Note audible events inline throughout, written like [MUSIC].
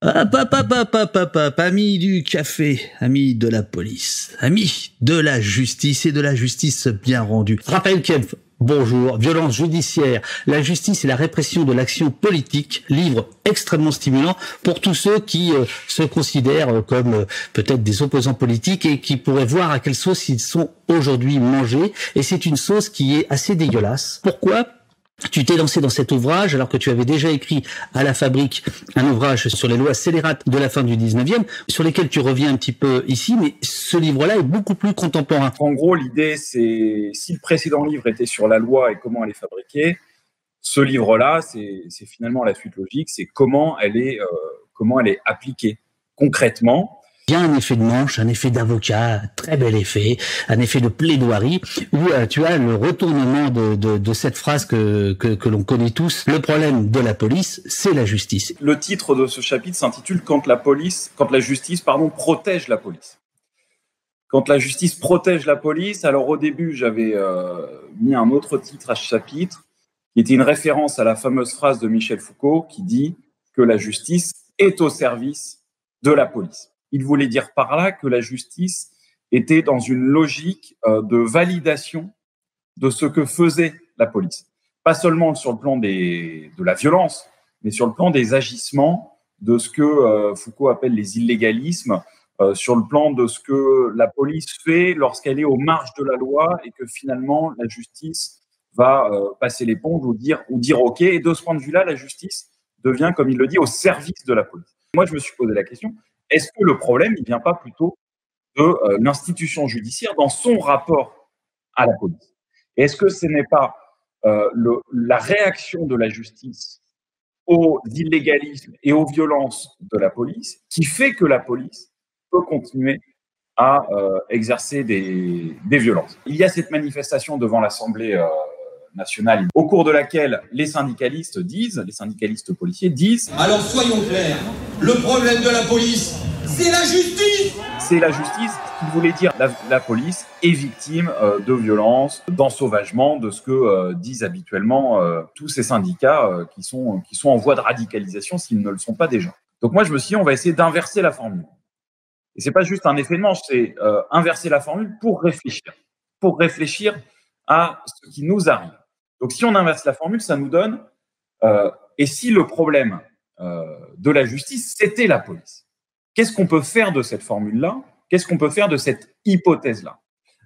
Hop, hop, hop, hop, du café, amis de la police, amis de la justice et de la justice bien rendue. Raphaël Kempf, bonjour. Violence judiciaire, la justice et la répression de l'action politique, livre extrêmement stimulant pour tous ceux qui euh, se considèrent euh, comme euh, peut-être des opposants politiques et qui pourraient voir à quelle sauce ils sont aujourd'hui mangés. Et c'est une sauce qui est assez dégueulasse. Pourquoi? Tu t'es lancé dans cet ouvrage alors que tu avais déjà écrit à la fabrique un ouvrage sur les lois scélérates de la fin du 19e, sur lesquelles tu reviens un petit peu ici, mais ce livre-là est beaucoup plus contemporain. En gros, l'idée, c'est si le précédent livre était sur la loi et comment elle est fabriquée, ce livre-là, c'est finalement la suite logique, c'est comment elle est, euh, comment elle est appliquée concrètement il y a un effet de manche, un effet d'avocat, très bel effet, un effet de plaidoirie, où euh, tu as le retournement de, de, de cette phrase que, que, que l'on connaît tous. Le problème de la police, c'est la justice. Le titre de ce chapitre s'intitule Quand la police, quand la justice, pardon, protège la police. Quand la justice protège la police, alors au début, j'avais euh, mis un autre titre à ce chapitre, qui était une référence à la fameuse phrase de Michel Foucault qui dit que la justice est au service de la police. Il voulait dire par là que la justice était dans une logique euh, de validation de ce que faisait la police. Pas seulement sur le plan de la violence, mais sur le plan des agissements, de ce que euh, Foucault appelle les illégalismes, euh, sur le plan de ce que la police fait lorsqu'elle est aux marges de la loi et que finalement la justice va passer l'éponge ou dire, ou dire OK. Et de ce point de vue-là, la justice devient, comme il le dit, au service de la police. Moi, je me suis posé la question, est-ce que le problème, il vient pas plutôt de euh, l'institution judiciaire dans son rapport à la police? Est-ce que ce n'est pas euh, la réaction de la justice aux illégalismes et aux violences de la police qui fait que la police peut continuer à euh, exercer des, violences? Il y a cette manifestation devant l'Assemblée nationale au cours de laquelle les syndicalistes disent, les syndicalistes policiers disent Alors soyons clairs, le problème de la police, c'est la justice C'est la justice, ce qui voulait dire la, police est victime euh, de violences, d'ensauvagement, de ce que euh, disent habituellement euh, tous ces syndicats qui, sont, qui sont en voie de radicalisation s'ils ne le sont pas déjà. Donc moi je me suis dit on va essayer d'inverser la formule. Et c'est pas juste un effet de manche, c'est inverser la formule pour réfléchir, pour réfléchir à ce qui nous arrive. Donc si on inverse la formule, ça nous donne et si le problème de la justice c'était la police, qu'est-ce qu'on peut faire de cette formule-là? Qu'est-ce qu'on peut faire de cette hypothèse-là?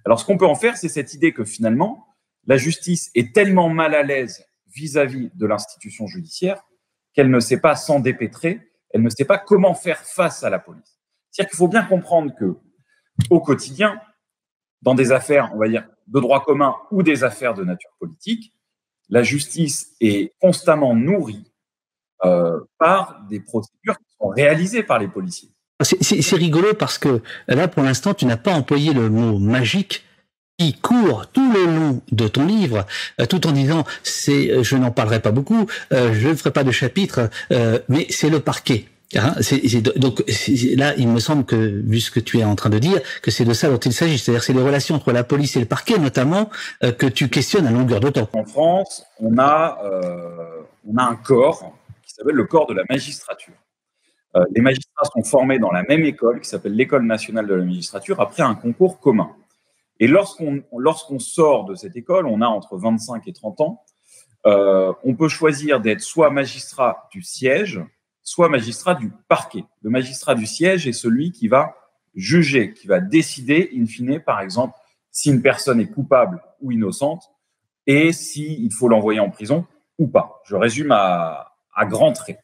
Alors ce qu'on peut en faire, c'est cette idée que finalement la justice est tellement mal à l'aise vis-à-vis de l'institution judiciaire qu'elle ne sait pas s'en dépêtrer, elle ne sait pas comment faire face à la police. C'est-à-dire qu'il faut bien comprendre que au quotidien, dans des affaires, on va dire, de droit commun ou des affaires de nature politique, la justice est constamment nourrie euh, par des procédures qui sont réalisées par les policiers. C'est rigolo parce que là, pour l'instant, tu n'as pas employé le mot magique qui court tout le long de ton livre, euh, tout en disant c'est, je n'en parlerai pas beaucoup, euh, je ne ferai pas de chapitre, euh, mais c'est le parquet. Hein, donc là, il me semble que, vu ce que tu es en train de dire, que c'est de ça dont il s'agit. C'est-à-dire c'est les relations entre la police et le parquet, notamment, euh, que tu questionnes à longueur de temps. En France, on a, euh, on a un corps qui s'appelle le corps de la magistrature. Euh, les magistrats sont formés dans la même école qui s'appelle l'École nationale de la magistrature après un concours commun. Et lorsqu'on lorsqu'on sort de cette école, on a entre 25 et 30 ans, euh, on peut choisir d'être soit magistrat du siège, soit magistrat du parquet. Le magistrat du siège est celui qui va juger, qui va décider, in fine, par exemple, si une personne est coupable ou innocente et s'il faut l'envoyer en prison ou pas. Je résume à, à grands traits.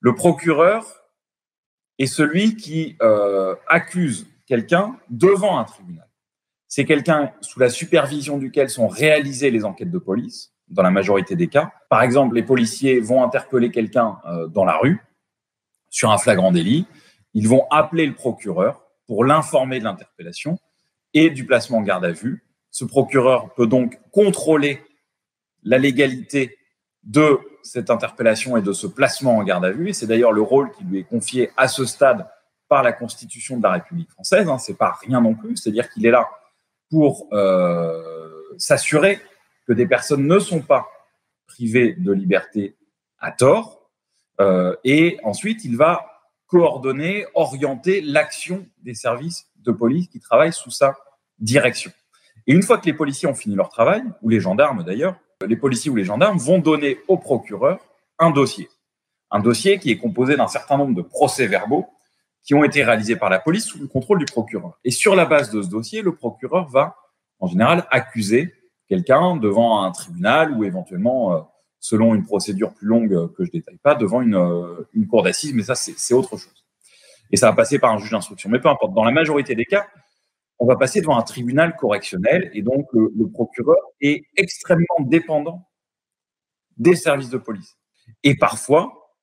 Le procureur est celui qui euh, accuse quelqu'un devant un tribunal. C'est quelqu'un sous la supervision duquel sont réalisées les enquêtes de police dans la majorité des cas. Par exemple, les policiers vont interpeller quelqu'un euh, dans la rue sur un flagrant délit. Ils vont appeler le procureur pour l'informer de l'interpellation et du placement en garde à vue. Ce procureur peut donc contrôler la légalité de cette interpellation et de ce placement en garde à vue. Et c'est d'ailleurs le rôle qui lui est confié à ce stade par la Constitution de la République française. Hein, c'est pas rien non plus. C'est-à-dire qu'il est là pour euh, s'assurer que des personnes ne sont pas privées de liberté à tort. Euh, et ensuite, il va coordonner, orienter l'action des services de police qui travaillent sous sa direction. Et une fois que les policiers ont fini leur travail, ou les gendarmes d'ailleurs, les policiers ou les gendarmes vont donner au procureur un dossier. Un dossier qui est composé d'un certain nombre de procès-verbaux qui ont été réalisés par la police sous le contrôle du procureur. Et sur la base de ce dossier, le procureur va, en général, accuser quelqu'un devant un tribunal ou éventuellement, euh, selon une procédure plus longue que je détaille pas, devant une, euh, une cour d'assises, mais ça, c'est autre chose. Et ça va passer par un juge d'instruction. Mais peu importe, dans la majorité des cas, on va passer devant un tribunal correctionnel et donc le, procureur est extrêmement dépendant des services de police. Et parfois,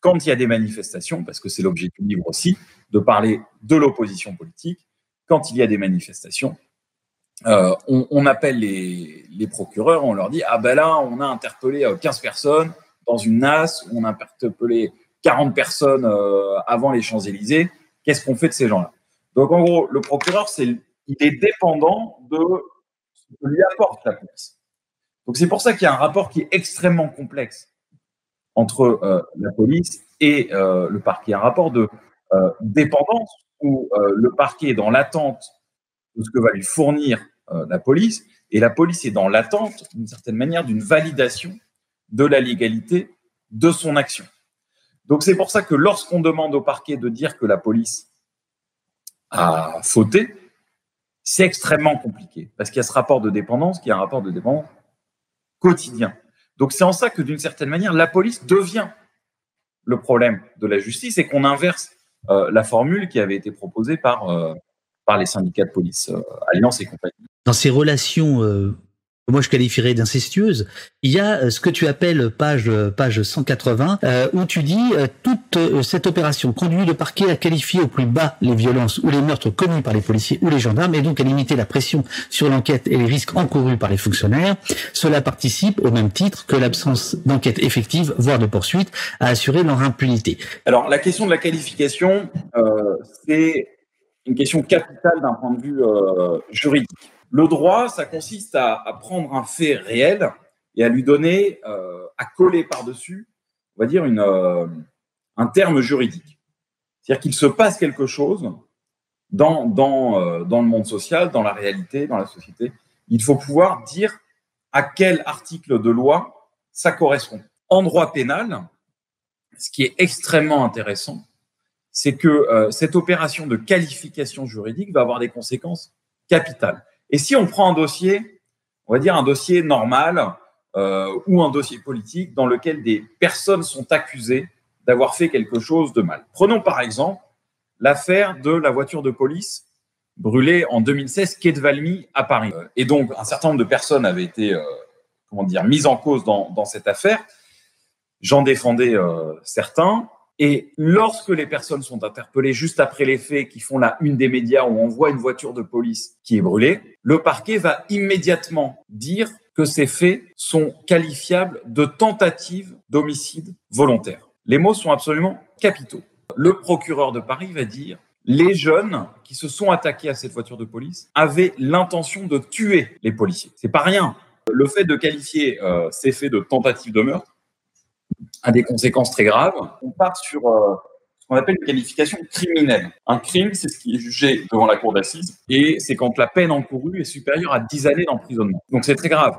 quand il y a des manifestations, parce que c'est l'objet du livre aussi, de parler de l'opposition politique, quand il y a des manifestations, euh, on, appelle les, procureurs, on leur dit Ah ben là, on a interpellé 15 euh, personnes dans une NAS, on a interpellé 40 personnes euh, avant les Champs-Élysées, qu'est-ce qu'on fait de ces gens-là? Donc, en gros, le procureur, c'est, il est dépendant de ce que lui apporte la police. Donc, c'est pour ça qu'il y a un rapport qui est extrêmement complexe entre euh, la police et euh, le parquet. Un rapport de euh, dépendance où le parquet est dans l'attente de ce que va lui fournir la police et la police est dans l'attente, d'une certaine manière, d'une validation de la légalité de son action. Donc, c'est pour ça que lorsqu'on demande au parquet de dire que la police à fauter, c'est extrêmement compliqué parce qu'il y a ce rapport de dépendance qui est un rapport de dépendance quotidien. Donc c'est en ça que d'une certaine manière, la police devient le problème de la justice et qu'on inverse euh, la formule qui avait été proposée par, euh, les syndicats de police, euh, Alliance et compagnie. Dans ces relations moi je qualifierais d'incestueuse, il y a euh, ce que tu appelles page euh, page 180 euh, où tu dis toute cette opération conduit le parquet à qualifier au plus bas les violences ou les meurtres commis par les policiers ou les gendarmes et donc à limiter la pression sur l'enquête et les risques encourus par les fonctionnaires. Cela participe au même titre que l'absence d'enquête effective voire de poursuite à assurer leur impunité. Alors la question de la qualification c'est une question capitale d'un point de vue juridique. Le droit, ça consiste à, prendre un fait réel et à lui donner, euh, à coller par-dessus, on va dire, euh, un terme juridique. C'est-à-dire qu'il se passe quelque chose euh, dans le monde social, dans la réalité, dans la société. Il faut pouvoir dire à quel article de loi ça correspond. En droit pénal, ce qui est extrêmement intéressant, c'est que cette opération de qualification juridique va avoir des conséquences capitales. Et si on prend un dossier, on va dire un dossier normal euh, ou un dossier politique dans lequel des personnes sont accusées d'avoir fait quelque chose de mal. Prenons par exemple l'affaire de la voiture de police brûlée en 2016 quai de Valmy à Paris. Et donc un certain nombre de personnes avaient été euh, comment dire mises en cause dans, dans cette affaire. J'en défendais euh, certains. Et lorsque les personnes sont interpellées juste après les faits, qui font la une des médias où on voit une voiture de police qui est brûlée, le parquet va immédiatement dire que ces faits sont qualifiables de tentative d'homicide volontaire. Les mots sont absolument capitaux. Le procureur de Paris va dire les jeunes qui se sont attaqués à cette voiture de police avaient l'intention de tuer les policiers. C'est pas rien. Le fait de qualifier euh, ces faits de tentative de meurtre a des conséquences très graves. On part sur euh, ce qu'on appelle une qualification criminelle. Un crime, c'est ce qui est jugé devant la cour d'assises et c'est quand la peine encourue est supérieure à 10 années d'emprisonnement. Donc c'est très grave.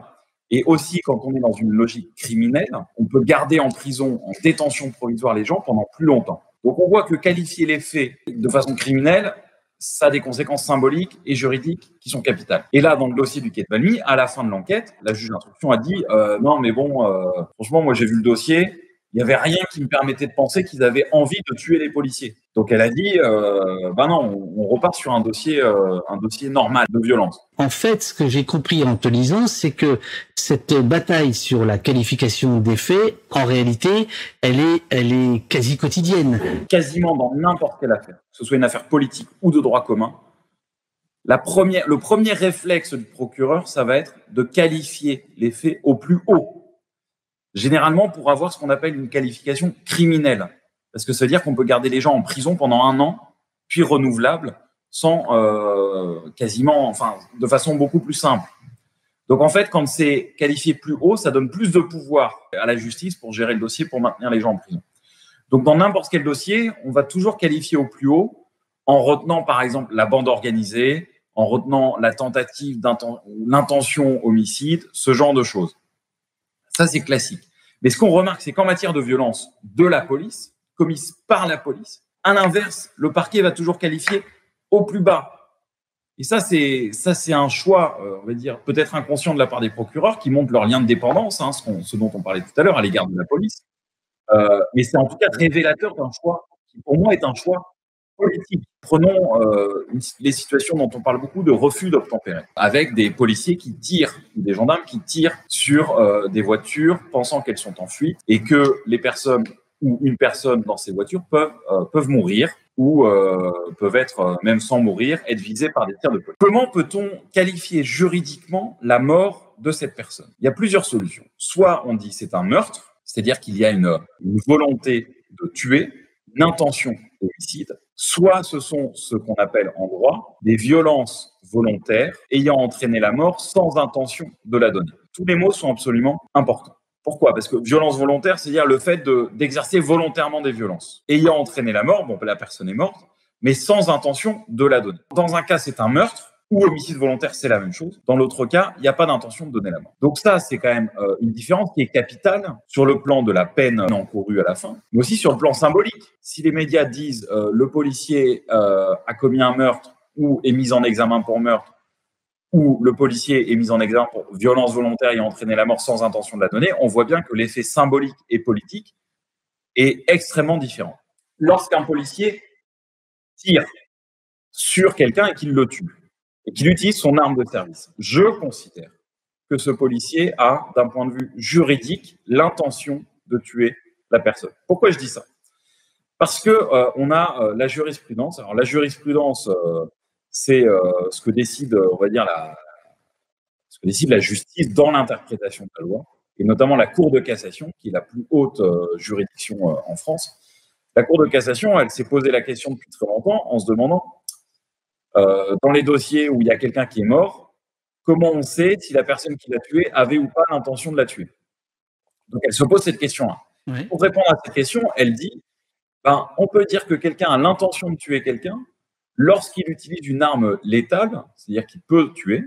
Et aussi, quand on est dans une logique criminelle, on peut garder en prison, en détention provisoire les gens pendant plus longtemps. Donc on voit que qualifier les faits de façon criminelle, ça a des conséquences symboliques et juridiques qui sont capitales. Et là, dans le dossier du quai de Valmy, à la fin de l'enquête, la juge d'instruction a dit euh, non, mais bon, euh, franchement, moi j'ai vu le dossier, il n'y avait rien qui me permettait de penser qu'ils avaient envie de tuer les policiers. Donc elle a dit, euh, ben non, on, repart sur un dossier, euh, un dossier normal de violence. En fait, ce que j'ai compris en te lisant, c'est que cette bataille sur la qualification des faits, en réalité, elle est, elle est quasi quotidienne. Quasiment dans n'importe quelle affaire, que ce soit une affaire politique ou de droit commun, la première, le premier réflexe du procureur, ça va être de qualifier les faits au plus haut généralement pour avoir ce qu'on appelle une qualification criminelle. Parce que ça veut dire qu'on peut garder les gens en prison pendant un an, puis renouvelable, sans euh, quasiment, enfin, de façon beaucoup plus simple. Donc en fait, quand c'est qualifié plus haut, ça donne plus de pouvoir à la justice pour gérer le dossier, pour maintenir les gens en prison. Donc, dans n'importe quel dossier, on va toujours qualifier au plus haut en retenant, par exemple, la bande organisée, en retenant la tentative l'intention homicide, ce genre de choses. Ça, c'est classique. Mais ce qu'on remarque, c'est qu'en matière de violence de la police, commise par la police, à l'inverse, le parquet va toujours qualifier au plus bas. Et ça, c'est un choix, euh, on va dire, peut-être inconscient de la part des procureurs qui montrent leur lien de dépendance, hein, ce, dont on parlait tout à l'heure, à l'égard de la police. Euh, mais c'est en tout cas révélateur d'un choix qui, pour moi, est un choix Prenons euh, les situations dont on parle beaucoup de refus d'obtempérer, avec des policiers qui tirent, des gendarmes qui tirent sur euh, des voitures pensant qu'elles sont en fuite et que les personnes ou une personne dans ces voitures peuvent, euh, mourir ou peuvent être, même sans mourir, être visées par des tirs de police. Comment peut-on qualifier juridiquement la mort de cette personne? Il y a plusieurs solutions. Soit on dit c'est un meurtre, c'est-à-dire qu'il y a une, une volonté de tuer, une intention d'homicide, soit ce sont ce qu'on appelle en droit des violences volontaires ayant entraîné la mort sans intention de la donner. Tous les mots sont absolument importants. Pourquoi? Parce que violence volontaire, c'est-à-dire le fait d'exercer volontairement des violences. Ayant entraîné la mort, la personne est morte, mais sans intention de la donner. Dans un cas, c'est un meurtre, ou homicide volontaire, c'est la même chose. Dans l'autre cas, il n'y a pas d'intention de donner la mort. Donc ça, c'est quand même euh, une différence qui est capitale sur le plan de la peine encourue à la fin, mais aussi sur le plan symbolique. Si les médias disent euh, le policier euh, a commis un meurtre ou est mis en examen pour meurtre, ou le policier est mis en examen pour violence volontaire et a entraîné la mort sans intention de la donner, on voit bien que l'effet symbolique et politique est extrêmement différent. Lorsqu'un policier tire sur quelqu'un et qu'il le tue, et qu'il utilise son arme de service. Je considère que ce policier a, d'un point de vue juridique, l'intention de tuer la personne. Pourquoi je dis ça? Parce que euh, on a euh, la jurisprudence. Alors la jurisprudence, euh, c'est ce que décide, on va dire la, ce que décide la justice dans l'interprétation de la loi, et notamment la Cour de cassation, qui est la plus haute juridiction en France. La Cour de cassation, elle s'est posé la question depuis très longtemps en se demandant euh, dans les dossiers où il y a quelqu'un qui est mort, comment on sait si la personne qui l'a tué avait ou pas l'intention de la tuer? Donc elle se pose cette question-là. Pour répondre à cette question, elle dit ben, on peut dire que quelqu'un a l'intention de tuer quelqu'un lorsqu'il utilise une arme létale, c'est-à-dire qu'il peut tuer,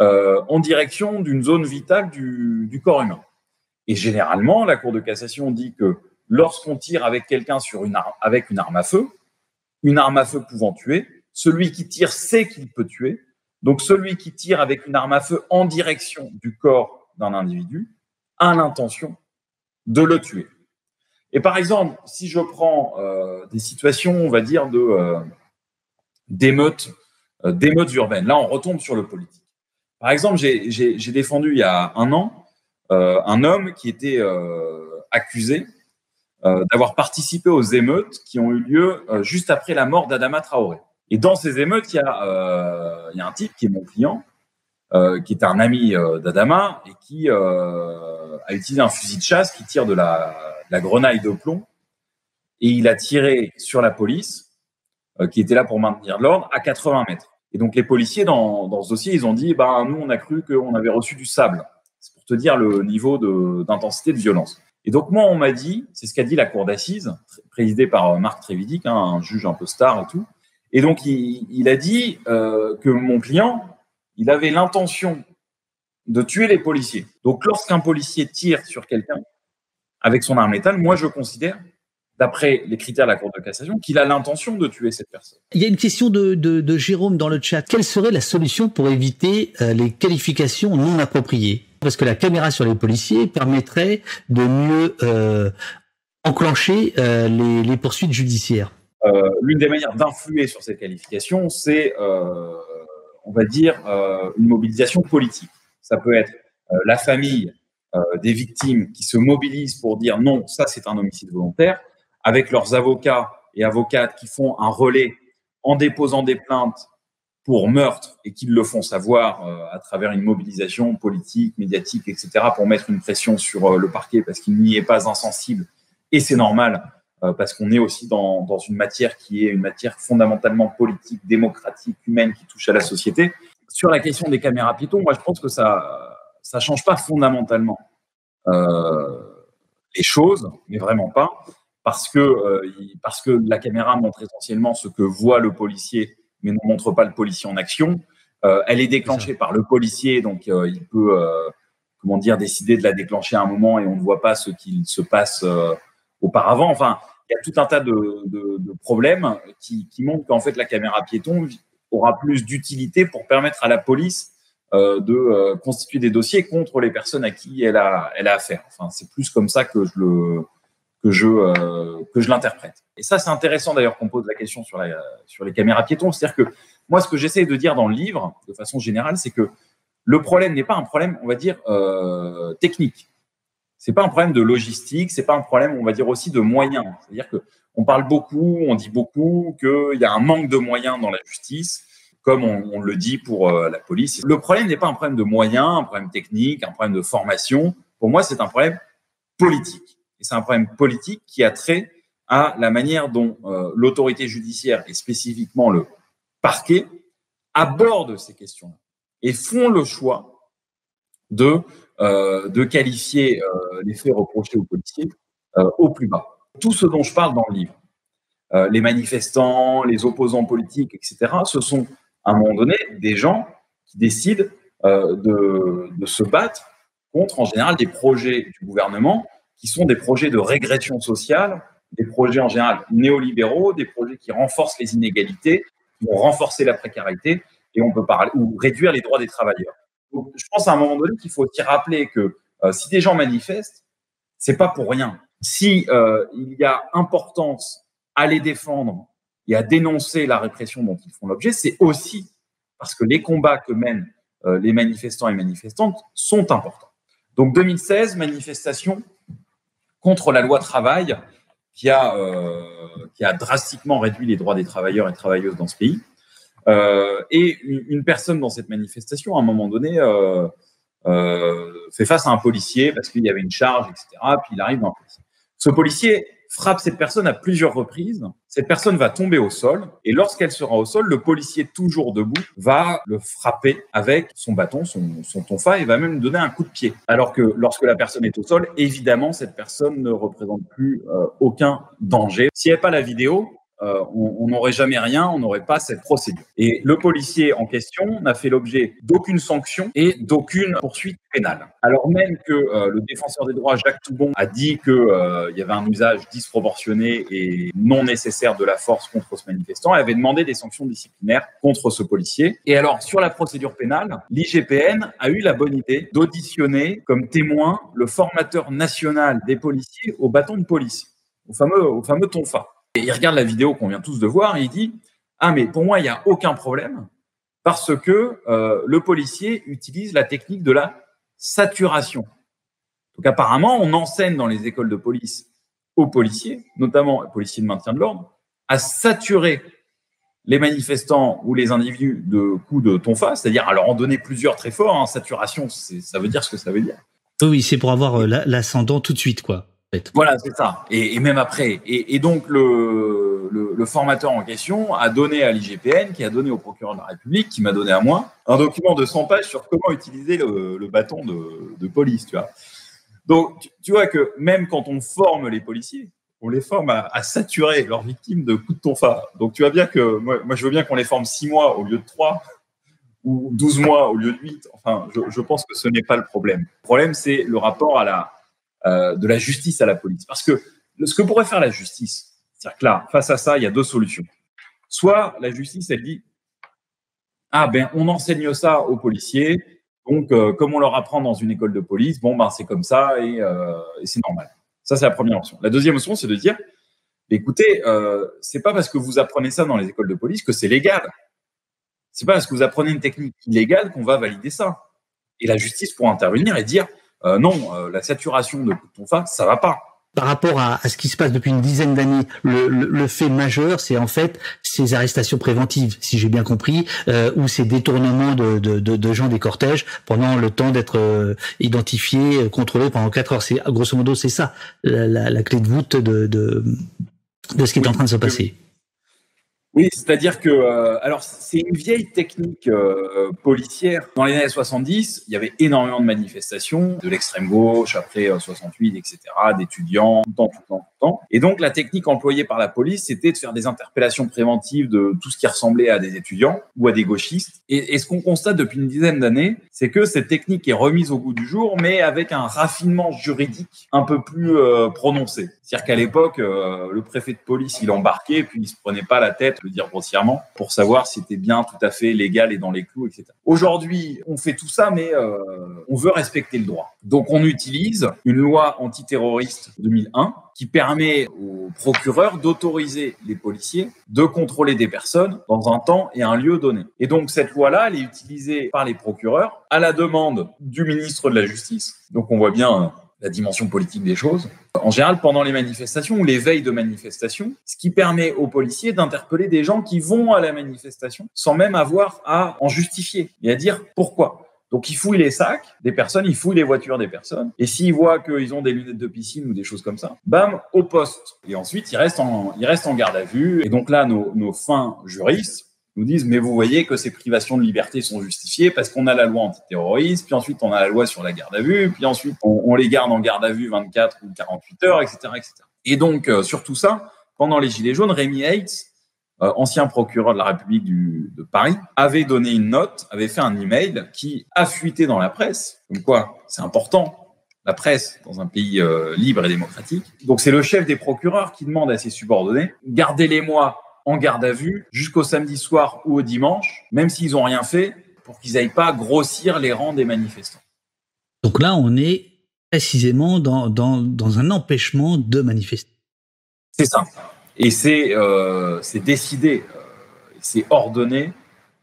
euh, en direction d'une zone vitale du, du, corps humain. Et généralement, la Cour de cassation dit que lorsqu'on tire avec quelqu'un sur une arme, avec une arme à feu, une arme à feu pouvant tuer, celui qui tire sait qu'il peut tuer. Donc celui qui tire avec une arme à feu en direction du corps d'un individu a l'intention de le tuer. Et par exemple, si je prends euh, des situations, on va dire, euh, d'émeutes, euh, d'émeutes urbaines, là on retombe sur le politique. Par exemple, j'ai défendu il y a un an un homme qui était accusé d'avoir participé aux émeutes qui ont eu lieu juste après la mort d'Adama Traoré. Et dans ces émeutes, il y a, euh, il y a un type qui est mon client, euh, qui est un ami euh, d'Adama et qui a utilisé un fusil de chasse qui tire de la, la grenaille de plomb. Et il a tiré sur la police, qui était là pour maintenir l'ordre, à 80 mètres. Et donc les policiers dans, dans ce dossier, ils ont dit, bah, nous, on a cru qu'on avait reçu du sable. C'est pour te dire le niveau d'intensité de, violence. Et donc moi, on m'a dit, c'est ce qu'a dit la cour d'assises, présidée par Marc Trévidic, hein, un juge un peu star et tout, et donc, il, a dit euh, que mon client, il avait l'intention de tuer les policiers. Donc, lorsqu'un policier tire sur quelqu'un avec son arme létale, moi, je considère, d'après les critères de la Cour de cassation, qu'il a l'intention de tuer cette personne. Il y a une question de, Jérôme dans le chat. Quelle serait la solution pour éviter euh, les qualifications non appropriées? Parce que la caméra sur les policiers permettrait de mieux euh, enclencher les poursuites judiciaires. Euh, l'une des manières d'influer sur cette qualification, c'est, euh, on va dire, euh, une mobilisation politique. Ça peut être la famille des victimes qui se mobilisent pour dire non, ça c'est un homicide volontaire, avec leurs avocats et avocates qui font un relais en déposant des plaintes pour meurtre et qui le font savoir à travers une mobilisation politique, médiatique, etc., pour mettre une pression sur le parquet parce qu'il n'y est pas insensible. Et c'est normal parce qu'on est aussi dans, dans, une matière qui est une matière fondamentalement politique, démocratique, humaine, qui touche à la société. Sur la question des caméras piétons, moi je pense que ça ça change pas fondamentalement euh, les choses, mais vraiment pas. parce que, parce que la caméra montre essentiellement ce que voit le policier, mais ne montre pas le policier en action. elle est déclenchée par le policier, donc il peut, comment dire, décider de la déclencher à un moment et on ne voit pas ce qu'il se passe auparavant. Enfin, y a tout un tas de, problèmes qui, montrent qu'en fait la caméra piéton aura plus d'utilité pour permettre à la police euh, de euh, constituer des dossiers contre les personnes à qui elle a, affaire. Enfin, c'est plus comme ça euh, que je l'interprète. Et ça, c'est intéressant d'ailleurs qu'on pose la question sur sur les caméras piétons. C'est-à-dire que moi, ce que j'essaie de dire dans le livre, de façon générale, c'est que le problème n'est pas un problème, on va dire, technique c'est pas un problème de logistique, c'est pas un problème, on va dire aussi de moyens. C'est-à-dire que on parle beaucoup, on dit beaucoup qu'il y a un manque de moyens dans la justice, comme on, le dit pour euh, la police. Le problème n'est pas un problème de moyens, un problème technique, un problème de formation. Pour moi, c'est un problème politique. Et c'est un problème politique qui a trait à la manière dont euh, l'autorité judiciaire et spécifiquement le parquet abordent ces questions et font le choix de de qualifier euh, les faits reprochés aux policiers euh, au plus bas. Tout ce dont je parle dans le livre, les manifestants, les opposants politiques, etc., ce sont à un moment donné des gens qui décident de, de, se battre contre, en général, des projets du gouvernement qui sont des projets de régression sociale, des projets en général néolibéraux, des projets qui renforcent les inégalités, qui vont renforcer la précarité, et on peut parler ou réduire les droits des travailleurs je pense à un moment donné qu'il faut aussi rappeler que euh, si des gens manifestent, c'est pas pour rien. Si euh, il y a importance à les défendre et à dénoncer la répression dont ils font l'objet, c'est aussi parce que les combats que mènent euh, les manifestants et manifestantes sont importants. Donc 2016, manifestation contre la loi travail qui a, qui a drastiquement réduit les droits des travailleurs et travailleuses dans ce pays. Euh, et une, personne dans cette manifestation, à un moment donné, euh, euh, fait face à un policier parce qu'il y avait une charge, etc. Puis il arrive dans policier. Ce policier frappe cette personne à plusieurs reprises. Cette personne va tomber au sol et lorsqu'elle sera au sol, le policier toujours debout va le frapper avec son bâton, son, son tonfa et va même lui donner un coup de pied. Alors que lorsque la personne est au sol, évidemment, cette personne ne représente plus aucun danger. S'il n'y avait pas la vidéo, euh, on n'aurait jamais rien, on n'aurait pas cette procédure. Et le policier en question n'a fait l'objet d'aucune sanction et d'aucune poursuite pénale. Alors même que euh, le défenseur des droits, Jacques Toubon, a dit qu'il euh, y avait un usage disproportionné et non nécessaire de la force contre ce manifestant, il avait demandé des sanctions disciplinaires contre ce policier. Et alors, sur la procédure pénale, l'IGPN a eu la bonne idée d'auditionner comme témoin le formateur national des policiers au bâton de police, au fameux, au fameux TONFA. Il regarde la vidéo qu'on vient tous de voir et il dit Ah, mais pour moi, il n'y a aucun problème parce que euh, le policier utilise la technique de la saturation. Donc, apparemment, on enseigne dans les écoles de police aux policiers, notamment aux policiers de maintien de l'ordre, à saturer les manifestants ou les individus de coups de tonfa, c'est-à-dire à leur en donner plusieurs très forts. Hein. Saturation, ça veut dire ce que ça veut dire. Oui, c'est pour avoir euh, l'ascendant tout de suite, quoi. Voilà, c'est ça. Et, même après. Et, donc, le, formateur en question a donné à l'IGPN, qui a donné au procureur de la République, qui m'a donné à moi, un document de 100 pages sur comment utiliser le, bâton de, police, tu vois. Donc, tu, vois que même quand on forme les policiers, on les forme à, saturer leurs victimes de coups de tonfa. Donc, tu vois bien que moi, je veux bien qu'on les forme 6 mois au lieu de 3 ou 12 mois au lieu de 8. Enfin, je, je pense que ce n'est pas le problème. Le problème, c'est le rapport à la, euh, de la justice à la police. Parce que ce que pourrait faire la justice, c'est-à-dire que là, face à ça, il y a deux solutions. Soit la justice, elle dit Ah ben, on enseigne ça aux policiers, donc euh, comme on leur apprend dans une école de police, bon ben c'est comme ça et, euh, c'est normal. Ça, c'est la première option. La deuxième option, c'est de dire écoutez, euh, c'est pas parce que vous apprenez ça dans les écoles de police que c'est légal. C'est pas parce que vous apprenez une technique illégale qu'on va valider ça. Et la justice pourra intervenir et dire euh, non, euh, la saturation de ton face, ça va pas par rapport à, ce qui se passe depuis une dizaine d'années, le, fait majeur, c'est en fait ces arrestations préventives, si j'ai bien compris, euh, ou ces détournements de, gens des cortèges pendant le temps d'être identifiés, contrôlés pendant quatre heures. C'est grosso modo, c'est ça la, clé de voûte de, de, ce qui est en train de se passer. Oui, c'est-à-dire que, euh, alors c'est une vieille technique euh, policière. Dans les années 70, il y avait énormément de manifestations, de l'extrême gauche, après 68, etc., d'étudiants, tout le temps, tout le temps, tout le temps. Et donc la technique employée par la police, c'était de faire des interpellations préventives de tout ce qui ressemblait à des étudiants ou à des gauchistes. Et, et ce qu'on constate depuis une dizaine d'années, c'est que cette technique est remise au goût du jour, mais avec un raffinement juridique un peu plus euh, prononcé. C'est-à-dire qu'à l'époque, le préfet de police, il embarquait, puis il se prenait pas la tête dire grossièrement, pour savoir si c'était bien tout à fait légal et dans les clous, etc. Aujourd'hui, on fait tout ça, mais euh, on veut respecter le droit. Donc, on utilise une loi antiterroriste 2001 qui permet aux procureurs d'autoriser les policiers de contrôler des personnes dans un temps et un lieu donné. Et donc, cette loi-là, elle est utilisée par les procureurs à la demande du ministre de la Justice. Donc, on voit bien la dimension politique des choses. En général, pendant les manifestations ou les veilles de manifestations, ce qui permet aux policiers d'interpeller des gens qui vont à la manifestation sans même avoir à en justifier et à dire pourquoi. Donc, ils fouillent les sacs des personnes, ils fouillent les voitures des personnes. Et s'ils voient qu'ils ont des lunettes de piscine ou des choses comme ça, bam, au poste. Et ensuite, ils restent en, ils restent en garde à vue. Et donc là, nos, nos fins juristes nous disent mais vous voyez que ces privations de liberté sont justifiées parce qu'on a la loi antiterroriste, puis ensuite on a la loi sur la garde à vue, puis ensuite on, les garde en garde à vue 24 ou 48 heures, etc. etc. Et donc euh, sur tout ça, pendant les Gilets jaunes, Rémi Hates, euh, ancien procureur de la République du, de Paris, avait donné une note, avait fait un email qui a fuité dans la presse, comme quoi c'est important la presse dans un pays euh, libre et démocratique. Donc c'est le chef des procureurs qui demande à ses subordonnés, gardez-les-moi en garde à vue jusqu'au samedi soir ou au dimanche, même s'ils n'ont rien fait, pour qu'ils n'aillent pas grossir les rangs des manifestants. Donc là, on est précisément dans, dans, dans un empêchement de manifester. C'est ça. Et c'est euh, décidé, euh, c'est ordonné,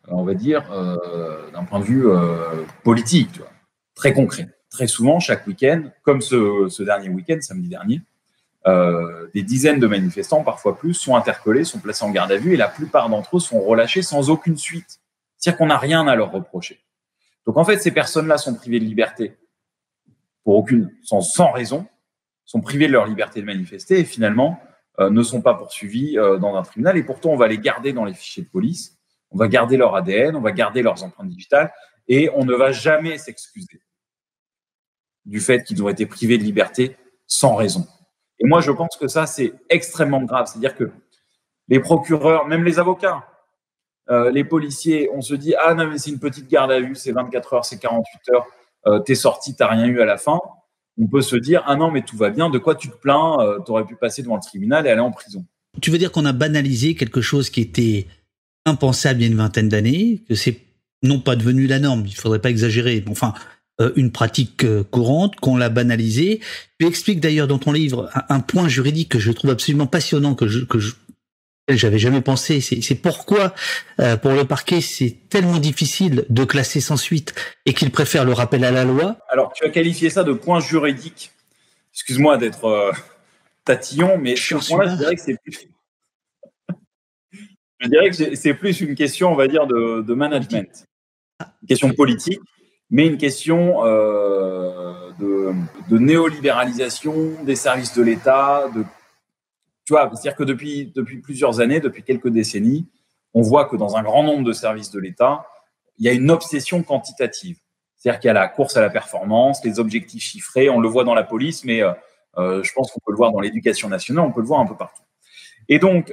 on va dire, euh, d'un point de vue euh, politique, tu vois, très concret. Très souvent, chaque week-end, comme ce, ce dernier week-end, samedi dernier, euh, des dizaines de manifestants, parfois plus, sont interpellés, sont placés en garde à vue et la plupart d'entre eux sont relâchés sans aucune suite. C'est-à-dire qu'on n'a rien à leur reprocher. Donc en fait, ces personnes-là sont privées de liberté pour aucune, sans, sans raison, sont privées de leur liberté de manifester et finalement euh, ne sont pas poursuivis euh, dans un tribunal. Et pourtant, on va les garder dans les fichiers de police, on va garder leur ADN, on va garder leurs empreintes digitales et on ne va jamais s'excuser du fait qu'ils ont été privés de liberté sans raison. Et moi, je pense que ça, c'est extrêmement grave. C'est-à-dire que les procureurs, même les avocats, euh, les policiers, on se dit ah non mais c'est une petite garde à vue, c'est 24 heures, c'est 48 heures, euh, t'es sorti, t'as rien eu à la fin. On peut se dire ah non mais tout va bien, de quoi tu te plains, euh, t'aurais pu passer devant le tribunal et aller en prison. Tu veux dire qu'on a banalisé quelque chose qui était impensable il y a une vingtaine d'années, que c'est non pas devenu la norme, il faudrait pas exagérer. Enfin, une pratique euh, courante, qu'on l'a banalisée. Tu expliques d'ailleurs dans ton livre un, point juridique que je trouve absolument passionnant, que je, que je j'avais jamais pensé, c'est pourquoi euh, pour le parquet c'est tellement difficile de classer sans suite et qu'il préfère le rappel à la loi. Alors tu as qualifié ça de point juridique. Excuse-moi d'être tatillon, mais je, [LAUGHS] je dirais que c'est plus. je dirais que c'est plus une question, on va dire, de, de management, une question politique mais une question euh, de, néolibéralisation des services de l'État. Tu vois, c'est-à-dire que depuis, plusieurs années, depuis quelques décennies, on voit que dans un grand nombre de services de l'État, il y a une obsession quantitative. C'est-à-dire qu'il y a la course à la performance, les objectifs chiffrés, on le voit dans la police, mais euh, euh je pense qu'on peut le voir dans l'éducation nationale, on peut le voir un peu partout. Et donc,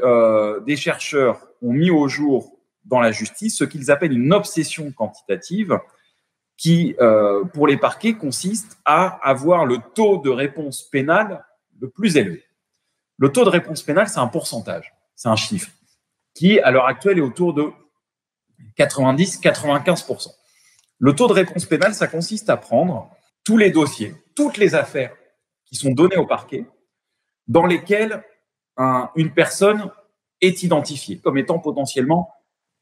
des chercheurs ont mis au jour dans la justice ce qu'ils appellent une obsession quantitative, qui, euh, pour les parquets, consiste à avoir le taux de réponse pénale le plus élevé. Le taux de réponse pénale, c'est un pourcentage, c'est un chiffre, qui, à l'heure actuelle, est autour de 90-95%. Le taux de réponse pénale, ça consiste à prendre tous les dossiers, toutes les affaires qui sont données au parquet, dans lesquelles un, une personne est identifiée comme étant potentiellement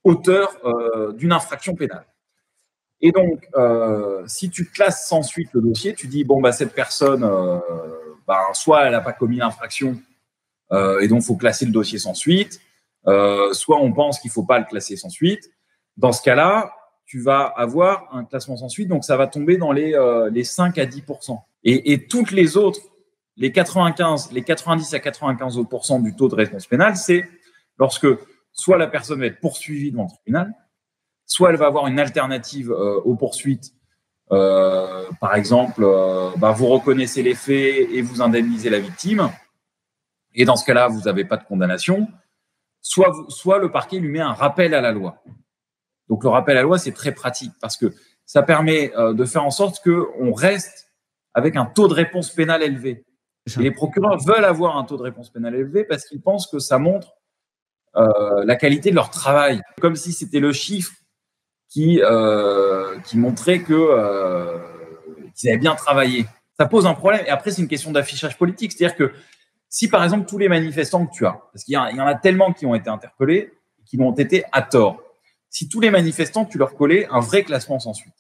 auteur euh, d'une infraction pénale. Et donc, euh, si tu classes sans suite le dossier, tu dis bon bah cette personne, euh, bah, soit elle n'a pas commis l'infraction euh, et donc faut classer le dossier sans suite, euh, soit on pense qu'il faut pas le classer sans suite. Dans ce cas-là, tu vas avoir un classement sans suite, donc ça va tomber dans les les 5 à 10 et, et toutes les autres, les 95, les 90 à 95 autres du taux de réponse pénale, c'est lorsque soit la personne va être poursuivie devant le tribunal, soit elle va avoir une alternative euh, aux poursuites. Euh, par exemple, euh, bah, vous reconnaissez les faits et vous indemnisez la victime. Et dans ce cas-là, vous n'avez pas de condamnation. Soit, soit le parquet lui met un rappel à la loi. Donc le rappel à la loi, c'est très pratique parce que ça permet de faire en sorte qu'on reste avec un taux de réponse pénale élevé. Et les procureurs veulent avoir un taux de réponse pénale élevé parce qu'ils pensent que ça montre euh, la qualité de leur travail, comme si c'était le chiffre qui, euh, qui montrait que euh, qu'ils avaient bien travaillé. Ça pose un problème. Et après, c'est une question d'affichage politique. C'est-à-dire que si, par exemple, tous les manifestants que tu as, parce qu'il y, en a tellement qui ont été interpellés, qui l'ont été à tort, si tous les manifestants, tu leur collais un vrai classement sans suite,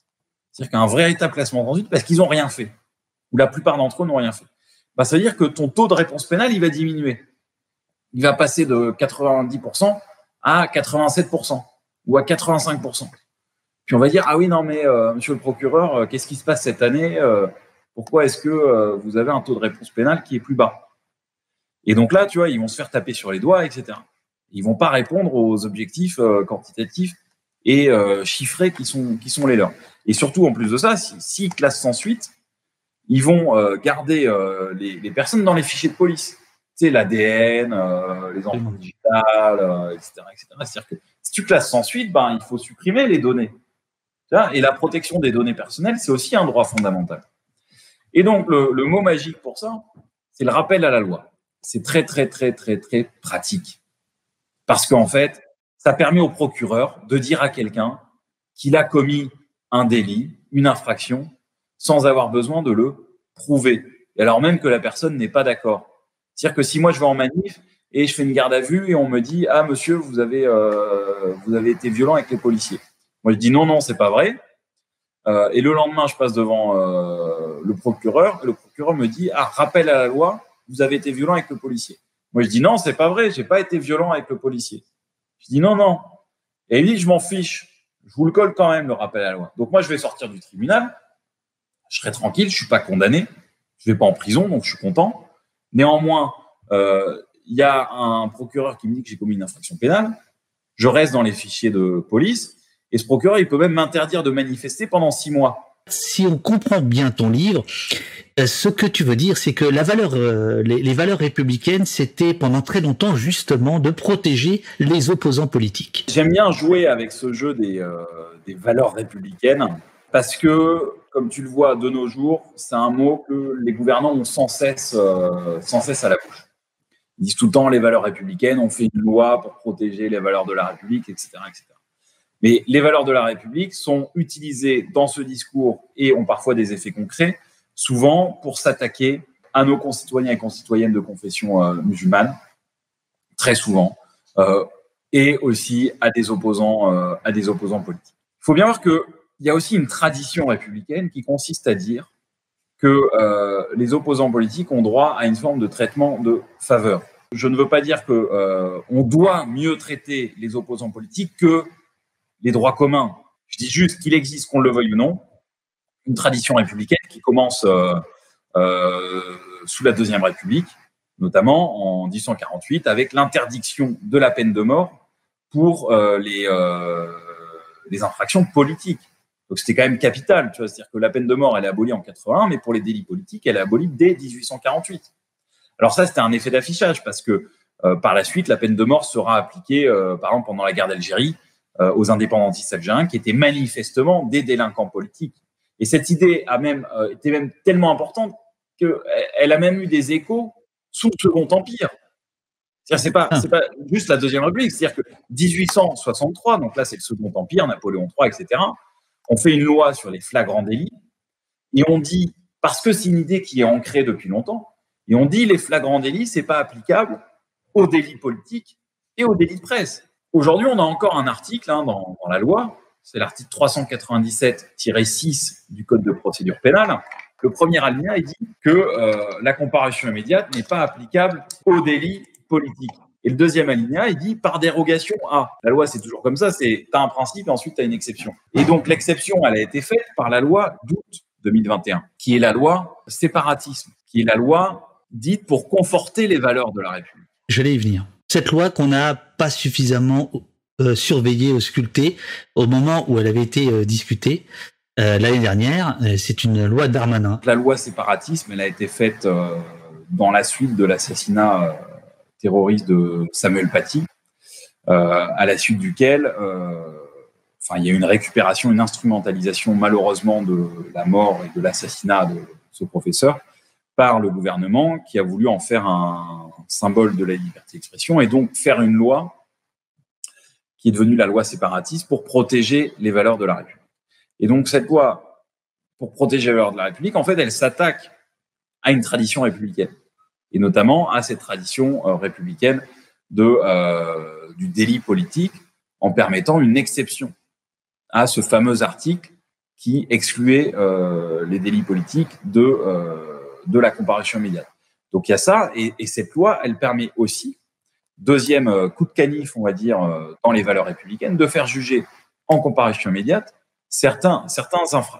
c'est-à-dire qu'un état classement sans suite, parce qu'ils n'ont rien fait, ou la plupart d'entre eux n'ont rien fait, bah, ça veut dire que ton taux de réponse pénale, il va diminuer il va passer de 90% à 87% ou à 85%. Puis on va dire, ah oui, non, mais euh, monsieur le procureur, euh, qu'est-ce qui se passe cette année euh, Pourquoi est-ce que vous avez un taux de réponse pénale qui est plus bas? Et donc là, tu vois, ils vont se faire taper sur les doigts, etc. Ils vont pas répondre aux objectifs quantitatifs et chiffrés qui sont, qui sont les leurs. Et surtout, en plus de ça, s'ils si, classent sans suite, ils vont garder les, personnes dans les fichiers de police sais, l'ADN, les empreintes digitales, euh, etc. C'est-à-dire que si tu classes sans suite, ben, il faut supprimer les données. Et la protection des données personnelles, c'est aussi un droit fondamental. Et donc, le, mot magique pour ça, c'est le rappel à la loi. C'est très, très, très, très, très pratique. Parce qu'en fait, ça permet au procureur de dire à quelqu'un qu'il a commis un délit, une infraction, sans avoir besoin de le prouver. Et alors même que la personne n'est pas d'accord. C'est-à-dire que si moi je vais en manif et je fais une garde à vue et on me dit ah monsieur vous avez euh, vous avez été violent avec les policiers. Moi je dis non non c'est pas vrai. Euh, et le lendemain je passe devant euh, le procureur le procureur me dit ah rappel à la loi vous avez été violent avec le policier. Moi je dis non c'est pas vrai j'ai pas été violent avec le policier. Je dis non non. Et il dit je m'en fiche je vous le colle quand même le rappel à la loi. Donc moi je vais sortir du tribunal je serai tranquille je suis pas condamné je vais pas en prison donc je suis content. Néanmoins, euh, il y a un procureur qui me dit que j'ai commis une infraction pénale. Je reste dans les fichiers de police. Et ce procureur, il peut même m'interdire de manifester pendant six mois. Si on comprend bien ton livre, euh, ce que tu veux dire, c'est que la valeur, euh, les, valeurs républicaines, c'était pendant très longtemps justement de protéger les opposants politiques. J'aime bien jouer avec ce jeu des, des valeurs républicaines parce que comme tu le vois de nos jours, c'est un mot que les gouvernants ont sans cesse, euh, sans cesse à la bouche. Ils disent tout le temps les valeurs républicaines, on fait une loi pour protéger les valeurs de la République, etc., etc. Mais les valeurs de la République sont utilisées dans ce discours et ont parfois des effets concrets, souvent pour s'attaquer à nos concitoyens et concitoyennes de confession euh, musulmane, très souvent, euh, et aussi à des opposants, à des opposants politiques. Il faut bien voir que il y a aussi une tradition républicaine qui consiste à dire que euh, les opposants politiques ont droit à une forme de traitement de faveur. Je ne veux pas dire que euh, on doit mieux traiter les opposants politiques que les droits communs. Je dis juste qu'il existe, qu'on le veuille ou non, une tradition républicaine qui commence euh, sous la Deuxième République, notamment en 1848, avec l'interdiction de la peine de mort pour les, les infractions politiques. Donc c'était quand même capital, tu vois, c'est-à-dire que la peine de mort elle est abolie en 81, mais pour les délits politiques elle est abolie dès 1848. Alors ça c'était un effet d'affichage parce que euh, par la suite la peine de mort sera appliquée, euh, par exemple pendant la guerre d'Algérie, euh, aux indépendantistes algériens qui étaient manifestement des délinquants politiques. Et cette idée a même été même tellement importante qu'elle a même eu des échos sous le Second Empire. C'est pas, c'est pas juste la Deuxième République, c'est-à-dire que 1863, donc là c'est le Second Empire, Napoléon III, etc on fait une loi sur les flagrants délits et on dit, parce que c'est une idée qui est ancrée depuis longtemps, et on dit les flagrants délits, c'est pas applicable aux délits politiques et aux délits de presse. Aujourd'hui, on a encore un article hein, dans, la loi, c'est l'article 397-6 du Code de procédure pénale. Le premier alinéa, dit que euh, la comparution immédiate n'est pas applicable aux délits politiques. Et le deuxième alinéa, il dit par dérogation à. La loi, c'est toujours comme ça, c'est tu as un principe et ensuite tu as une exception. Et donc l'exception, elle a été faite par la loi d'août 2021, qui est la loi séparatisme, qui est la loi dite pour conforter les valeurs de la République. Je vais y venir. Cette loi qu'on n'a pas suffisamment euh, surveillée, auscultée au moment où elle avait été euh, discutée euh, l'année dernière. C'est une loi Darmanin. La loi séparatisme, elle a été faite dans la suite de l'assassinat terroriste de Samuel Paty, à la suite duquel il y a une récupération, une instrumentalisation malheureusement de la mort et de l'assassinat de ce professeur par le gouvernement qui a voulu en faire un symbole de la liberté d'expression et donc faire une loi qui est devenue la loi séparatiste pour protéger les valeurs de la République. Et donc cette loi, pour protéger les valeurs de la République, en fait, elle s'attaque à une tradition républicaine et notamment à cette tradition euh, républicaine de, euh, du délit politique en permettant une exception à ce fameux article qui excluait euh, les délits politiques de, de la comparution immédiate. Donc il y a ça, et, et, cette loi, elle permet aussi, deuxième euh, coup de canif, on va dire, euh, dans les valeurs républicaines, de faire juger en comparution immédiate certains,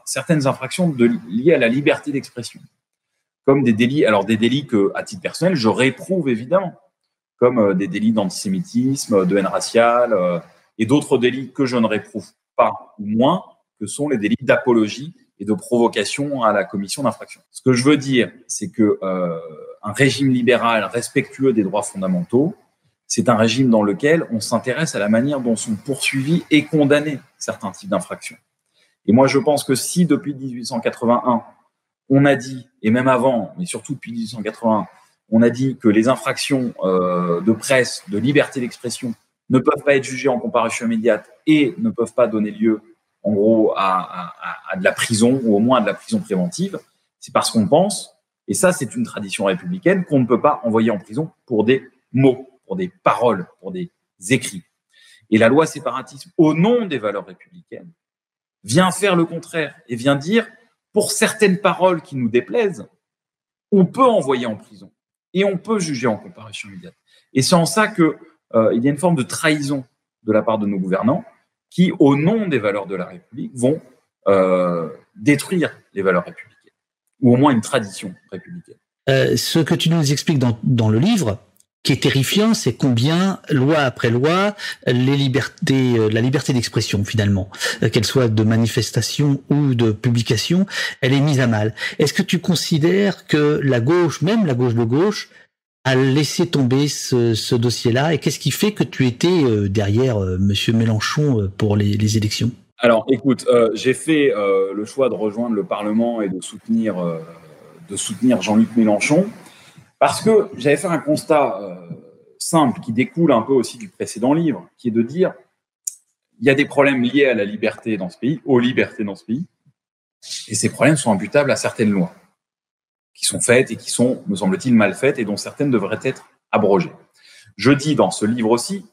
certaines infractions liées à la liberté d'expression, comme des délits, alors des délits que, à titre personnel, je réprouve évidemment, comme euh, des délits d'antisémitisme, de haine raciale, et d'autres délits que je ne réprouve pas ou moins que sont les délits d'apologie et de provocation à la commission d'infraction. Ce que je veux dire, c'est que euh, un régime libéral respectueux des droits fondamentaux, c'est un régime dans lequel on s'intéresse à la manière dont sont poursuivis et condamnés certains types d'infractions. Et moi, je pense que si depuis 1881, on a dit, et même avant, mais surtout depuis 1881, on a dit que les infractions euh, de presse, de liberté d'expression, ne peuvent pas être jugés en comparution immédiate et ne peuvent pas donner lieu, en gros, à, de la prison ou au moins à de la prison préventive, c'est parce qu'on pense, et ça c'est une tradition républicaine, qu'on ne peut pas envoyer en prison pour des mots, pour des paroles, pour des écrits. Et la loi séparatisme, au nom des valeurs républicaines, vient faire le contraire et vient dire, pour certaines paroles qui nous déplaisent, on peut envoyer en prison et on peut juger en comparution immédiate. Et c'est en ça que euh, il y a une forme de trahison de la part de nos gouvernants qui, au nom des valeurs de la République, vont euh, détruire les valeurs républicaines, ou au moins une tradition républicaine. Euh, ce que tu nous expliques dans, le livre, qui est terrifiant, c'est combien, loi après loi, euh, la liberté d'expression finalement, qu'elle soit de manifestation ou de publication, elle est mise à mal. Est-ce que tu considères que la gauche, même la gauche de gauche, a laissé tomber ce, dossier-là. Et qu'est-ce qui fait que tu étais euh, derrière euh, Monsieur Mélenchon euh, pour les, élections? Alors, écoute, j'ai fait le choix de rejoindre le Parlement et de soutenir, de soutenir Jean-Luc Mélenchon parce que j'avais fait un constat simple qui découle un peu aussi du précédent livre, qui est de dire il y a des problèmes liés à la liberté dans ce pays, aux libertés dans ce pays, et ces problèmes sont imputables à certaines lois qui sont faites et qui sont, me semble-t-il, mal faites et dont certaines devraient être abrogées. Je dis dans ce livre aussi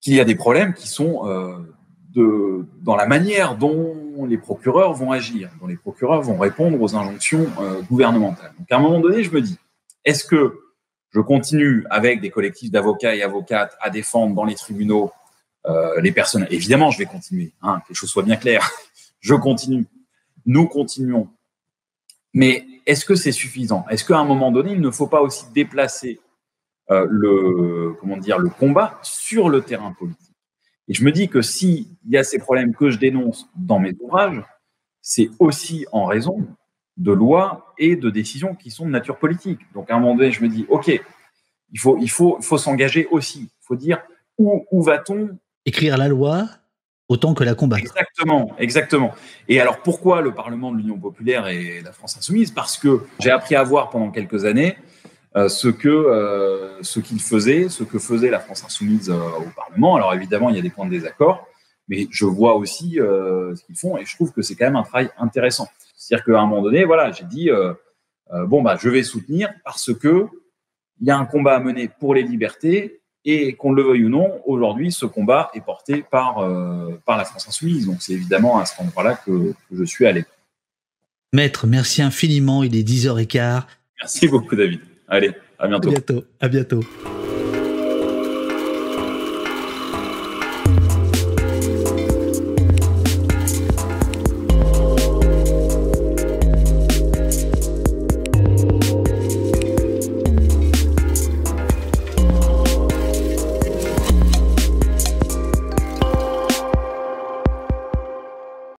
qu'il y a des problèmes qui sont euh, de, dans la manière dont les procureurs vont agir, dont les procureurs vont répondre aux injonctions euh, gouvernementales. Donc à un moment donné, je me dis, est-ce que je continue avec des collectifs d'avocats et avocates à défendre dans les tribunaux euh, les personnes? Évidemment, je vais continuer, hein, que les choses soient bien claires. [LAUGHS] je continue. Nous continuons. Mais est-ce que c'est suffisant? Est-ce qu'à un moment donné, il ne faut pas aussi déplacer euh, le, comment dire, le combat sur le terrain politique? Et je me dis que s'il y a ces problèmes que je dénonce dans mes ouvrages, c'est aussi en raison de lois et de décisions qui sont de nature politique. Donc à un moment donné, je me dis, OK, il faut, il faut, faut s'engager aussi. Il faut dire où, où va-t-on? Écrire la loi autant que la combattre. Exactement, exactement. Et alors pourquoi le Parlement de l'Union populaire et la France insoumise? Parce que j'ai appris à voir pendant quelques années euh, ce que euh, ce qu'il faisait, ce que faisait la France insoumise euh, au Parlement. Alors évidemment, il y a des points de désaccord, mais je vois aussi euh, ce qu'ils font et je trouve que c'est quand même un travail intéressant. C'est-à-dire qu'à un moment donné, voilà, j'ai dit bon bah je vais soutenir parce que il y a un combat à mener pour les libertés et qu'on le veuille ou non, aujourd'hui, ce combat est porté par, euh, par la France Insoumise. Donc, c'est évidemment à cet endroit-là que, que, je suis allé. Maître, merci infiniment. Il est 10h15. Merci beaucoup, David. Allez, à bientôt. À bientôt. À bientôt.